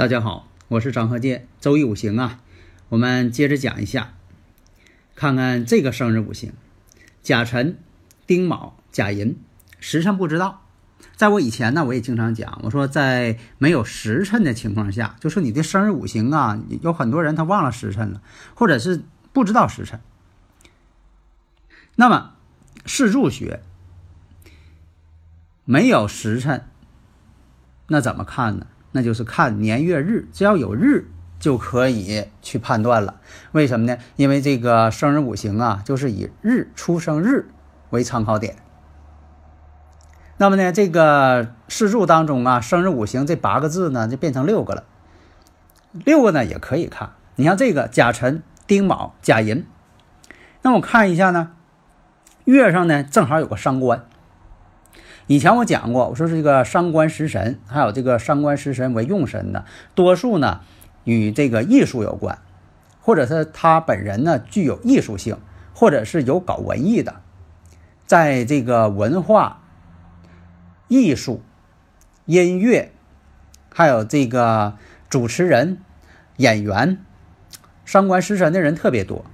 大家好，我是张鹤剑。周易五行啊，我们接着讲一下，看看这个生日五行：甲辰、丁卯、甲寅。时辰不知道，在我以前呢，我也经常讲，我说在没有时辰的情况下，就说你的生日五行啊，有很多人他忘了时辰了，或者是不知道时辰。那么四柱学没有时辰，那怎么看呢？那就是看年月日，只要有日就可以去判断了。为什么呢？因为这个生日五行啊，就是以日出生日为参考点。那么呢，这个四柱当中啊，生日五行这八个字呢，就变成六个了。六个呢也可以看。你像这个甲辰、丁卯、甲寅，那我看一下呢，月上呢正好有个伤官。以前我讲过，我说这个伤官食神，还有这个伤官食神为用神的，多数呢与这个艺术有关，或者是他本人呢具有艺术性，或者是有搞文艺的，在这个文化、艺术、音乐，还有这个主持人、演员，伤官食神的人特别多。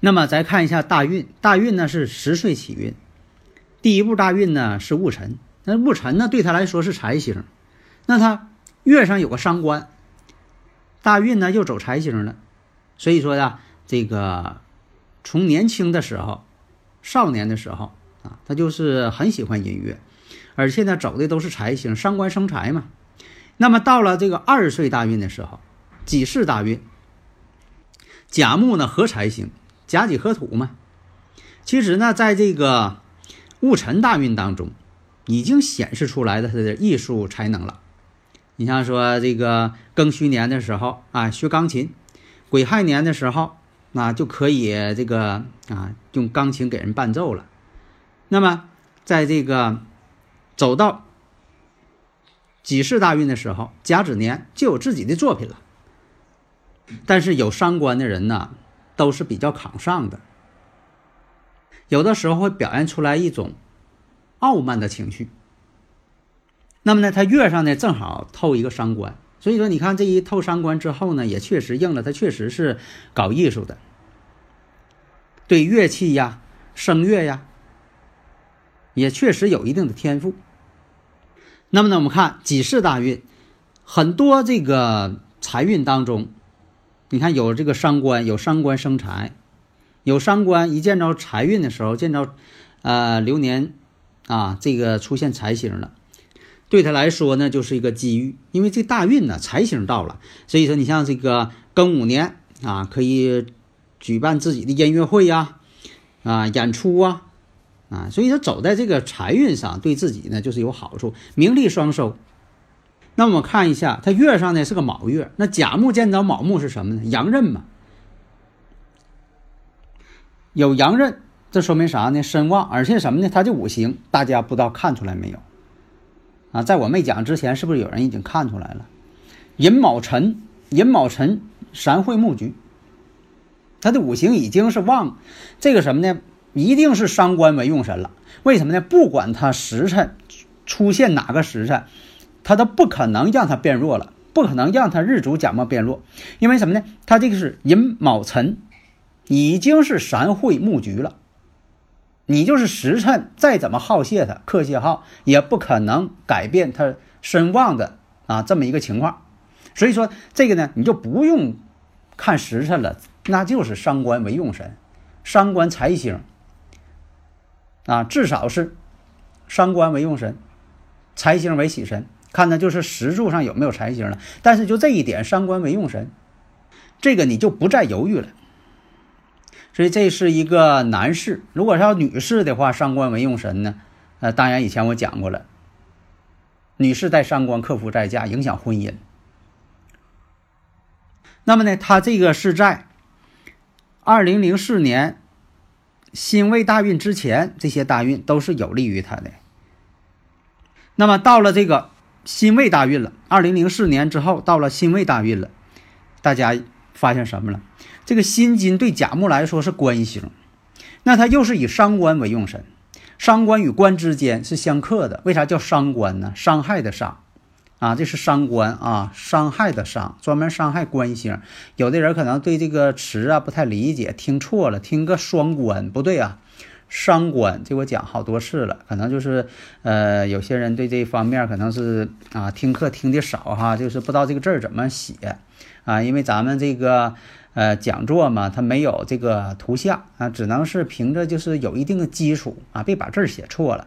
那么再看一下大运，大运呢是十岁起运。第一步大运呢是戊辰，那戊辰呢对他来说是财星，那他月上有个伤官，大运呢又走财星了，所以说呀，这个从年轻的时候，少年的时候啊，他就是很喜欢音乐，而且呢走的都是财星，伤官生财嘛。那么到了这个二十岁大运的时候，己巳大运，甲木呢合财星，甲己合土嘛。其实呢，在这个戊辰大运当中，已经显示出来的他的艺术才能了。你像说这个庚戌年的时候啊，学钢琴；癸亥年的时候，那就可以这个啊用钢琴给人伴奏了。那么在这个走到己巳大运的时候，甲子年就有自己的作品了。但是有伤官的人呢，都是比较扛上的。有的时候会表现出来一种傲慢的情绪。那么呢，他月上呢正好透一个伤官，所以说你看这一透伤官之后呢，也确实应了，他确实是搞艺术的，对乐器呀、声乐呀，也确实有一定的天赋。那么呢，我们看己巳大运，很多这个财运当中，你看有这个伤官，有伤官生财。有伤官一见着财运的时候，见着，呃流年，啊这个出现财星了，对他来说呢就是一个机遇，因为这大运呢财星到了，所以说你像这个庚午年啊，可以举办自己的音乐会呀，啊演出啊，啊所以说走在这个财运上，对自己呢就是有好处，名利双收。那我们看一下，他月上呢是个卯月，那甲木见着卯木是什么呢？阳刃嘛。有阳刃，这说明啥呢？身旺，而且什么呢？它的五行，大家不知道看出来没有？啊，在我没讲之前，是不是有人已经看出来了？寅卯辰，寅卯辰，三会木局，它的五行已经是旺，这个什么呢？一定是伤官为用神了。为什么呢？不管它时辰出现哪个时辰，它都不可能让它变弱了，不可能让它日主甲木变弱，因为什么呢？它这个是寅卯辰。已经是三会木局了，你就是时辰再怎么耗泄它，克泄耗也不可能改变它身旺的啊这么一个情况。所以说这个呢，你就不用看时辰了，那就是伤官为用神，伤官财星啊，至少是伤官为用神，财星为喜神，看的就是石柱上有没有财星了。但是就这一点，伤官为用神。这个你就不再犹豫了。所以这是一个男士，如果是要女士的话，伤官为用神呢？呃，当然以前我讲过了，女士带伤官克夫在嫁，影响婚姻。那么呢，他这个是在二零零四年辛未大运之前，这些大运都是有利于他的。那么到了这个辛未大运了，二零零四年之后到了辛未大运了，大家发现什么了？这个辛金对甲木来说是官星，那它又是以伤官为用神，伤官与官之间是相克的。为啥叫伤官呢？伤害的伤，啊，这是伤官啊，伤害的伤，专门伤害官星。有的人可能对这个词啊不太理解，听错了，听个双官不对啊。伤官，这我讲好多次了，可能就是，呃，有些人对这方面可能是啊听课听的少哈，就是不知道这个字儿怎么写啊，因为咱们这个呃讲座嘛，它没有这个图像啊，只能是凭着就是有一定的基础啊，别把字写错了。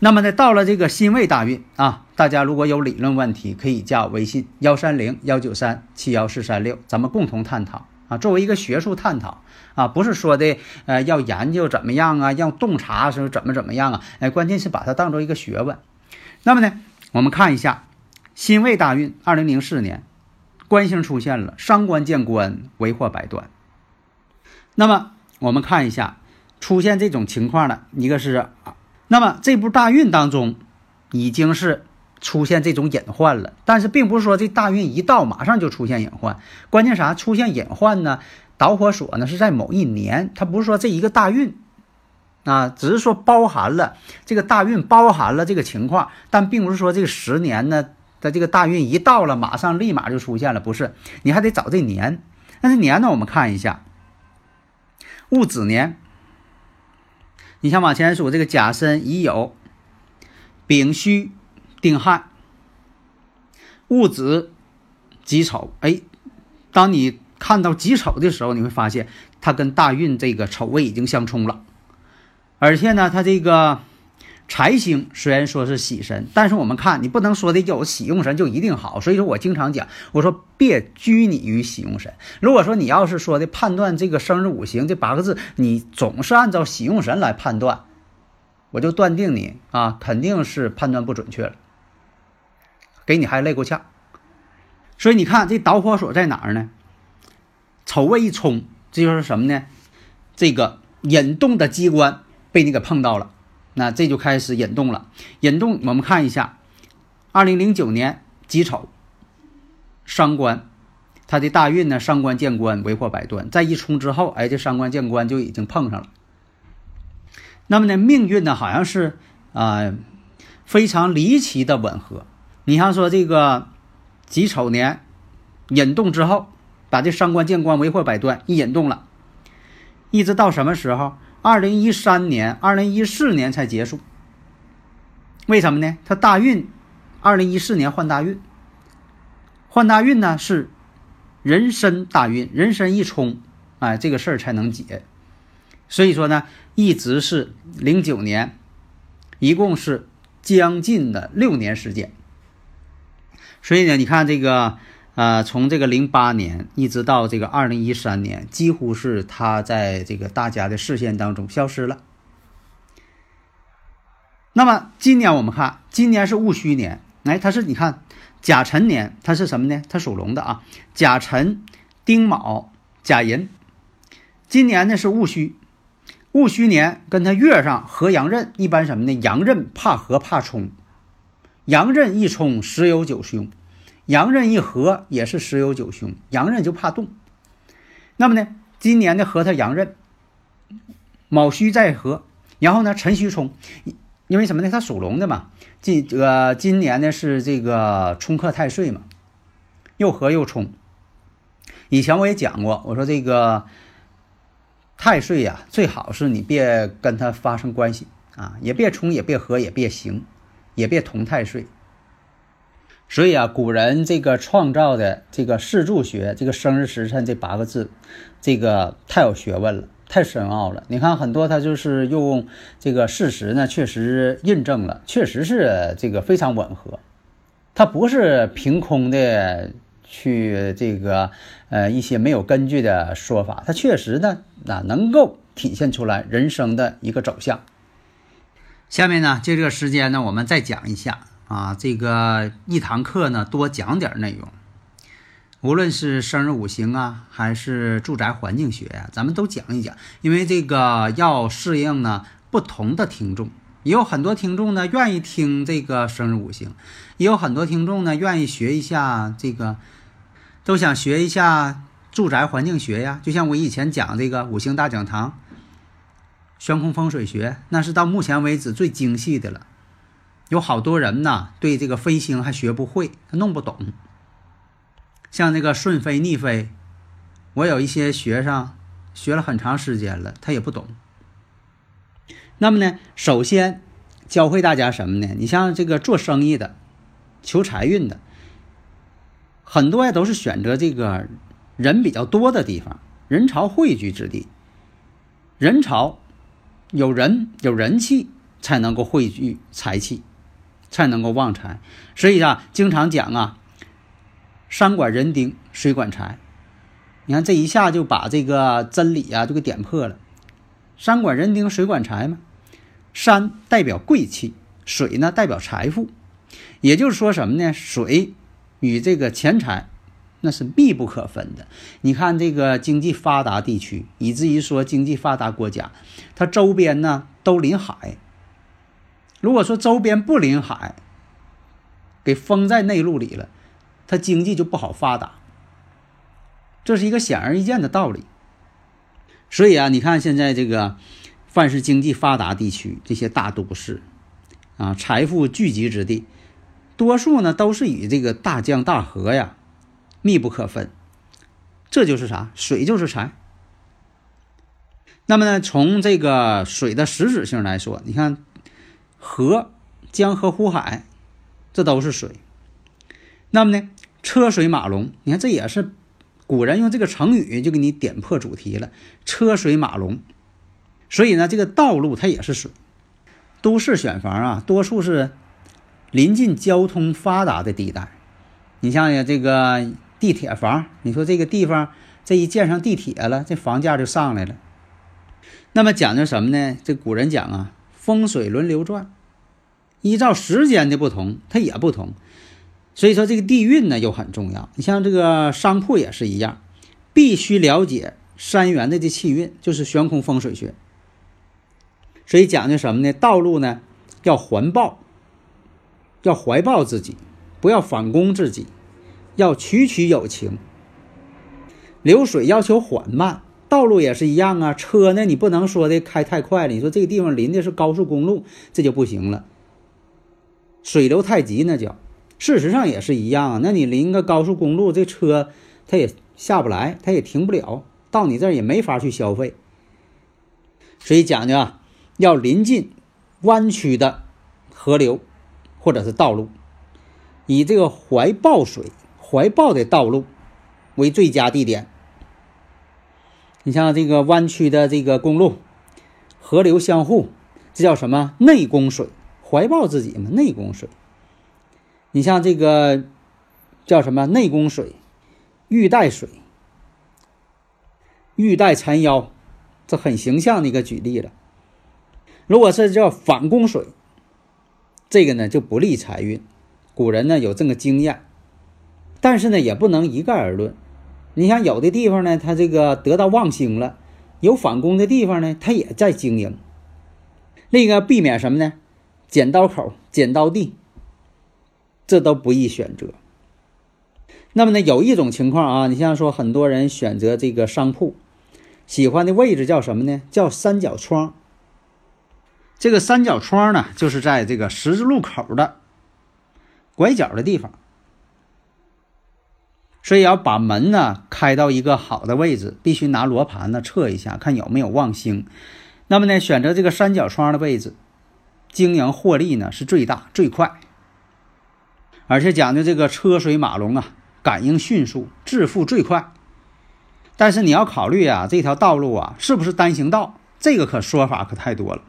那么呢，到了这个辛未大运啊，大家如果有理论问题，可以加我微信幺三零幺九三七幺四三六，咱们共同探讨。啊，作为一个学术探讨啊，不是说的呃要研究怎么样啊，要洞察是怎么怎么样啊，哎，关键是把它当做一个学问。那么呢，我们看一下辛未大运，二零零四年，官星出现了，伤官见官，为祸百端。那么我们看一下出现这种情况的，一个是，那么这部大运当中已经是。出现这种隐患了，但是并不是说这大运一到马上就出现隐患。关键啥？出现隐患呢？导火索呢是在某一年，它不是说这一个大运啊，只是说包含了这个大运包含了这个情况，但并不是说这个十年呢的这个大运一到了马上立马就出现了，不是，你还得找这年。那这年呢，我们看一下戊子年，你像往前数这个甲申乙酉丙戌。丁亥、戊子、己丑，哎，当你看到己丑的时候，你会发现它跟大运这个丑位已经相冲了，而且呢，它这个财星虽然说是喜神，但是我们看你不能说的有喜用神就一定好，所以说我经常讲，我说别拘泥于喜用神。如果说你要是说的判断这个生日五行这八个字，你总是按照喜用神来判断，我就断定你啊肯定是判断不准确了。给你还累够呛，所以你看这导火索在哪儿呢？丑位一冲，这就是什么呢？这个引动的机关被你给碰到了，那这就开始引动了。引动，我们看一下，二零零九年己丑，伤官，他的大运呢，伤官见官，为祸百端。再一冲之后，哎，这伤官见官就已经碰上了。那么呢，命运呢，好像是啊，非常离奇的吻合。你像说这个己丑年引动之后，把这伤官见官为祸百端一引动了，一直到什么时候？二零一三年、二零一四年才结束。为什么呢？他大运，二零一四年换大运，换大运呢是人身大运，人身一冲，哎，这个事儿才能解。所以说呢，一直是零九年，一共是将近的六年时间。所以呢，你看这个，呃，从这个零八年一直到这个二零一三年，几乎是他在这个大家的视线当中消失了。那么今年我们看，今年是戊戌年，哎，他是你看甲辰年，他是什么呢？他属龙的啊，甲辰、丁卯、甲寅。今年呢是戊戌，戊戌年跟他月上合阳刃，一般什么呢？阳刃怕合怕冲。阳刃一冲，十有九凶；阳刃一合，也是十有九凶。阳刃就怕动。那么呢，今年的合它阳刃，卯戌再合，然后呢辰戌冲，因为什么呢？它属龙的嘛。今这个今年呢是这个冲克太岁嘛，又合又冲。以前我也讲过，我说这个太岁呀，最好是你别跟他发生关系啊，也别冲，也别合，也别行。也别同太岁，所以啊，古人这个创造的这个四柱学，这个生日时辰这八个字，这个太有学问了，太深奥了。你看很多他就是用这个事实呢，确实印证了，确实是这个非常吻合。它不是凭空的去这个呃一些没有根据的说法，它确实呢啊能够体现出来人生的一个走向。下面呢，借这个时间呢，我们再讲一下啊，这个一堂课呢多讲点内容，无论是生日五行啊，还是住宅环境学呀，咱们都讲一讲，因为这个要适应呢不同的听众。也有很多听众呢愿意听这个生日五行，也有很多听众呢愿意学一下这个，都想学一下住宅环境学呀。就像我以前讲这个五行大讲堂、悬空风水学，那是到目前为止最精细的了。有好多人呢对这个飞星还学不会，他弄不懂。像那个顺飞逆飞，我有一些学生学了很长时间了，他也不懂。那么呢，首先教会大家什么呢？你像这个做生意的、求财运的，很多呀都是选择这个人比较多的地方，人潮汇聚之地。人潮有人有人气，才能够汇聚财气，才能够旺财。所以啊，经常讲啊，山管人丁，水管财。你看这一下就把这个真理啊就给点破了。山管人丁，水管财嘛。山代表贵气，水呢代表财富，也就是说什么呢？水与这个钱财那是密不可分的。你看这个经济发达地区，以至于说经济发达国家，它周边呢都临海。如果说周边不临海，给封在内陆里了，它经济就不好发达。这是一个显而易见的道理。所以啊，你看现在这个。凡是经济发达地区，这些大都市，啊，财富聚集之地，多数呢都是与这个大江大河呀密不可分。这就是啥？水就是财。那么呢，从这个水的实质性来说，你看河、江河湖海，这都是水。那么呢，车水马龙，你看这也是古人用这个成语就给你点破主题了：车水马龙。所以呢，这个道路它也是水。都市选房啊，多数是临近交通发达的地带。你像呀，这个地铁房，你说这个地方这一建上地铁了，这房价就上来了。那么讲究什么呢？这古人讲啊，风水轮流转，依照时间的不同，它也不同。所以说这个地运呢又很重要。你像这个商铺也是一样，必须了解山源的这气运，就是悬空风水学。所以讲究什么呢？道路呢，要环抱，要怀抱自己，不要反攻自己，要曲曲有情。流水要求缓慢，道路也是一样啊。车呢，你不能说的开太快了。你说这个地方临的是高速公路，这就不行了。水流太急那叫，事实上也是一样啊。那你临个高速公路，这车它也下不来，它也停不了，到你这儿也没法去消费。所以讲究啊。要临近弯曲的河流或者是道路，以这个怀抱水、怀抱的道路为最佳地点。你像这个弯曲的这个公路，河流相互，这叫什么？内供水，怀抱自己嘛，内供水。你像这个叫什么？内供水，玉带水，玉带缠腰，这很形象的一个举例了。如果是叫反供水，这个呢就不利财运。古人呢有这个经验，但是呢也不能一概而论。你像有的地方呢，它这个得到旺星了，有反攻的地方呢，它也在经营。另一个避免什么呢？剪刀口、剪刀地，这都不易选择。那么呢，有一种情况啊，你像说很多人选择这个商铺，喜欢的位置叫什么呢？叫三角窗。这个三角窗呢，就是在这个十字路口的拐角的地方，所以要把门呢开到一个好的位置，必须拿罗盘呢测一下，看有没有旺星。那么呢，选择这个三角窗的位置，经营获利呢是最大最快，而且讲究这个车水马龙啊，感应迅速，致富最快。但是你要考虑啊，这条道路啊是不是单行道？这个可说法可太多了。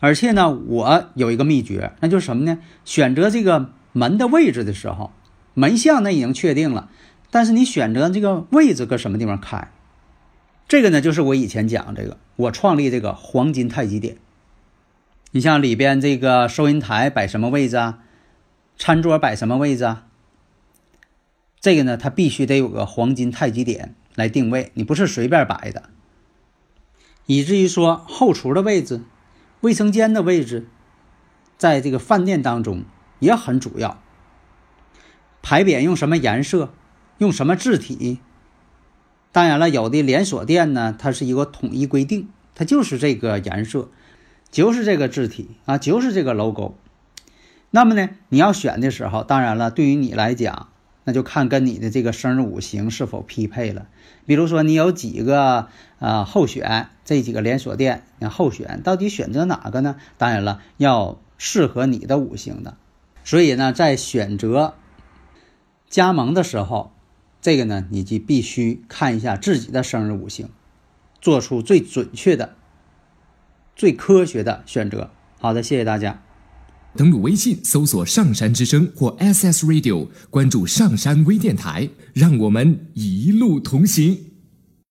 而且呢，我有一个秘诀，那就是什么呢？选择这个门的位置的时候，门向那已经确定了，但是你选择这个位置搁什么地方开，这个呢就是我以前讲这个，我创立这个黄金太极点。你像里边这个收银台摆什么位置啊？餐桌摆什么位置啊？这个呢，它必须得有个黄金太极点来定位，你不是随便摆的。以至于说后厨的位置、卫生间的位置，在这个饭店当中也很主要。牌匾用什么颜色，用什么字体？当然了，有的连锁店呢，它是一个统一规定，它就是这个颜色。就是这个字体啊，就是这个 logo。那么呢，你要选的时候，当然了，对于你来讲，那就看跟你的这个生日五行是否匹配了。比如说，你有几个啊候选，这几个连锁店，你候选到底选择哪个呢？当然了，要适合你的五行的。所以呢，在选择加盟的时候，这个呢，你就必须看一下自己的生日五行，做出最准确的。最科学的选择。好的，谢谢大家。登录微信搜索“上山之声”或 “SS Radio”，关注上山微电台，让我们一路同行。